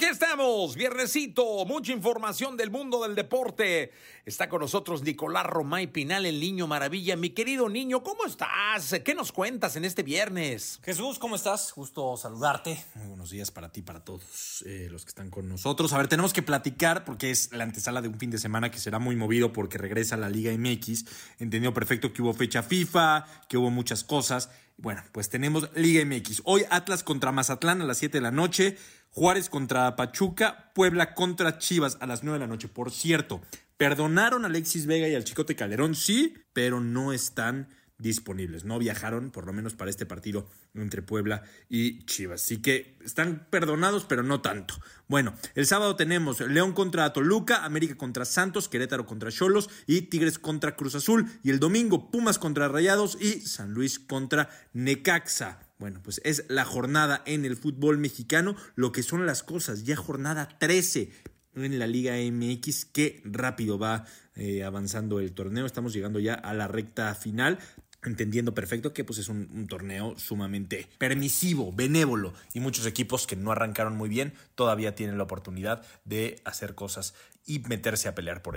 Aquí estamos, viernesito, mucha información del mundo del deporte. Está con nosotros Nicolás Romay Pinal, el niño maravilla. Mi querido niño, ¿cómo estás? ¿Qué nos cuentas en este viernes? Jesús, ¿cómo estás? Gusto saludarte. Muy buenos días para ti, para todos eh, los que están con nosotros. A ver, tenemos que platicar porque es la antesala de un fin de semana que será muy movido porque regresa a la Liga MX. Entendido perfecto que hubo fecha FIFA, que hubo muchas cosas. Bueno, pues tenemos Liga MX. Hoy Atlas contra Mazatlán a las 7 de la noche. Juárez contra Pachuca, Puebla contra Chivas a las 9 de la noche. Por cierto, perdonaron a Alexis Vega y al Chicote Calderón, sí, pero no están disponibles. No viajaron, por lo menos para este partido entre Puebla y Chivas. Así que están perdonados, pero no tanto. Bueno, el sábado tenemos León contra Toluca, América contra Santos, Querétaro contra Cholos y Tigres contra Cruz Azul. Y el domingo Pumas contra Rayados y San Luis contra Necaxa. Bueno, pues es la jornada en el fútbol mexicano, lo que son las cosas, ya jornada 13 en la Liga MX, qué rápido va eh, avanzando el torneo, estamos llegando ya a la recta final entendiendo perfecto que pues es un, torneo sumamente permisivo, benévolo y muchos equipos que no arrancaron muy bien todavía tienen la oportunidad de hacer cosas y meterse a pelear por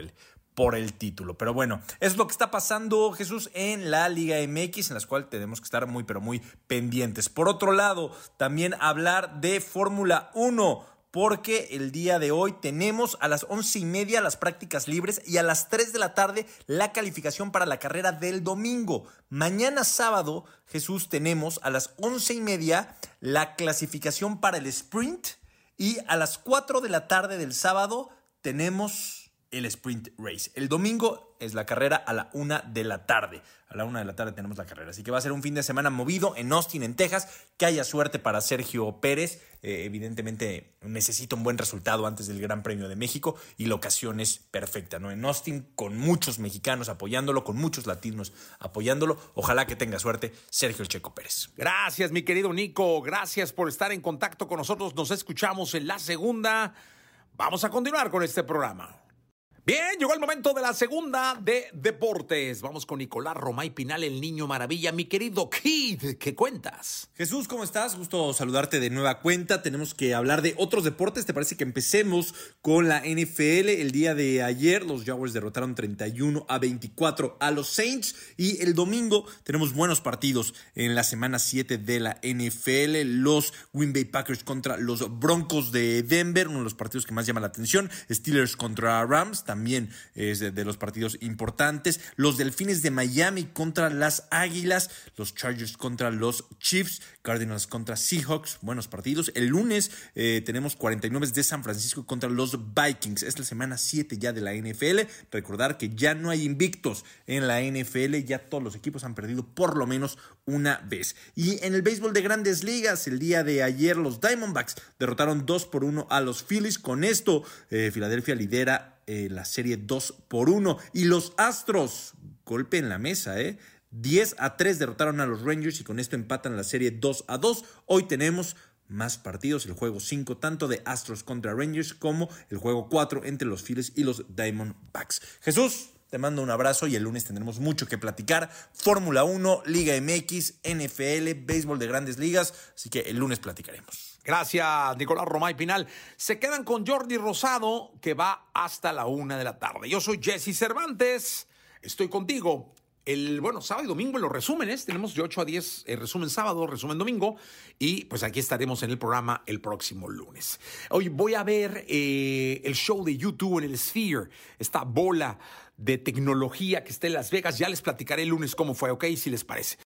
por el título. Pero bueno, es lo que está pasando, Jesús, en la Liga MX, en las cuales tenemos que estar muy, pero muy pendientes. Por otro lado, también hablar de Fórmula 1 porque el día de hoy tenemos a las once y media las prácticas libres y a las 3 de la tarde la calificación para la carrera del domingo. Mañana sábado, Jesús, tenemos a las once y media la clasificación para el sprint y a las 4 de la tarde del sábado tenemos el sprint race. El domingo es la carrera a la una de la tarde. A la una de la tarde tenemos la carrera. Así que va a ser un fin de semana movido en Austin, en Texas. Que haya suerte para Sergio Pérez. Eh, evidentemente necesita un buen resultado antes del Gran Premio de México y la ocasión es perfecta, ¿no? En Austin con muchos mexicanos apoyándolo, con muchos latinos apoyándolo. Ojalá que tenga suerte Sergio Checo Pérez. Gracias, mi querido Nico. Gracias por estar en contacto con nosotros. Nos escuchamos en la segunda. Vamos a continuar con este programa. Bien, llegó el momento de la segunda de deportes. Vamos con Nicolás Romay Pinal, el niño maravilla. Mi querido Kid, ¿qué cuentas? Jesús, ¿cómo estás? Gusto saludarte de nueva cuenta. Tenemos que hablar de otros deportes. ¿Te parece que empecemos con la NFL? El día de ayer los Jaguars derrotaron 31 a 24 a los Saints y el domingo tenemos buenos partidos en la semana 7 de la NFL. Los Green Bay Packers contra los Broncos de Denver, uno de los partidos que más llama la atención. Steelers contra Rams también es de, los partidos importantes. Los Delfines de Miami contra las Águilas, los Chargers contra los Chiefs, Cardinals contra Seahawks, buenos partidos. El lunes eh, tenemos 49 de San Francisco contra los Vikings. Es la semana 7 ya de la NFL. Recordar que ya no hay invictos en la NFL, ya todos los equipos han perdido por lo menos una vez. Y en el béisbol de grandes ligas, el día de ayer los Diamondbacks derrotaron 2 por 1 a los Phillies. Con esto, eh, Filadelfia lidera eh, la serie 2 por 1. Y los Astros, golpe en la mesa, ¿eh? 10 a 3 derrotaron a los Rangers y con esto empatan la serie 2 a 2. Hoy tenemos más partidos, el juego 5 tanto de Astros contra Rangers como el juego 4 entre los Phillies y los Diamondbacks. Jesús, te mando un abrazo y el lunes tendremos mucho que platicar. Fórmula 1, Liga MX, NFL, béisbol de grandes ligas, así que el lunes platicaremos. Gracias, Nicolás Romay Pinal. Se quedan con Jordi Rosado, que va hasta la una de la tarde. Yo soy Jesse Cervantes. Estoy contigo. El, bueno, sábado y domingo en los resúmenes. Tenemos de 8 a 10 el resumen sábado, resumen domingo. Y pues aquí estaremos en el programa el próximo lunes. Hoy voy a ver eh, el show de YouTube en el Sphere. Esta bola de tecnología que está en Las Vegas. Ya les platicaré el lunes cómo fue, ¿ok? Si les parece.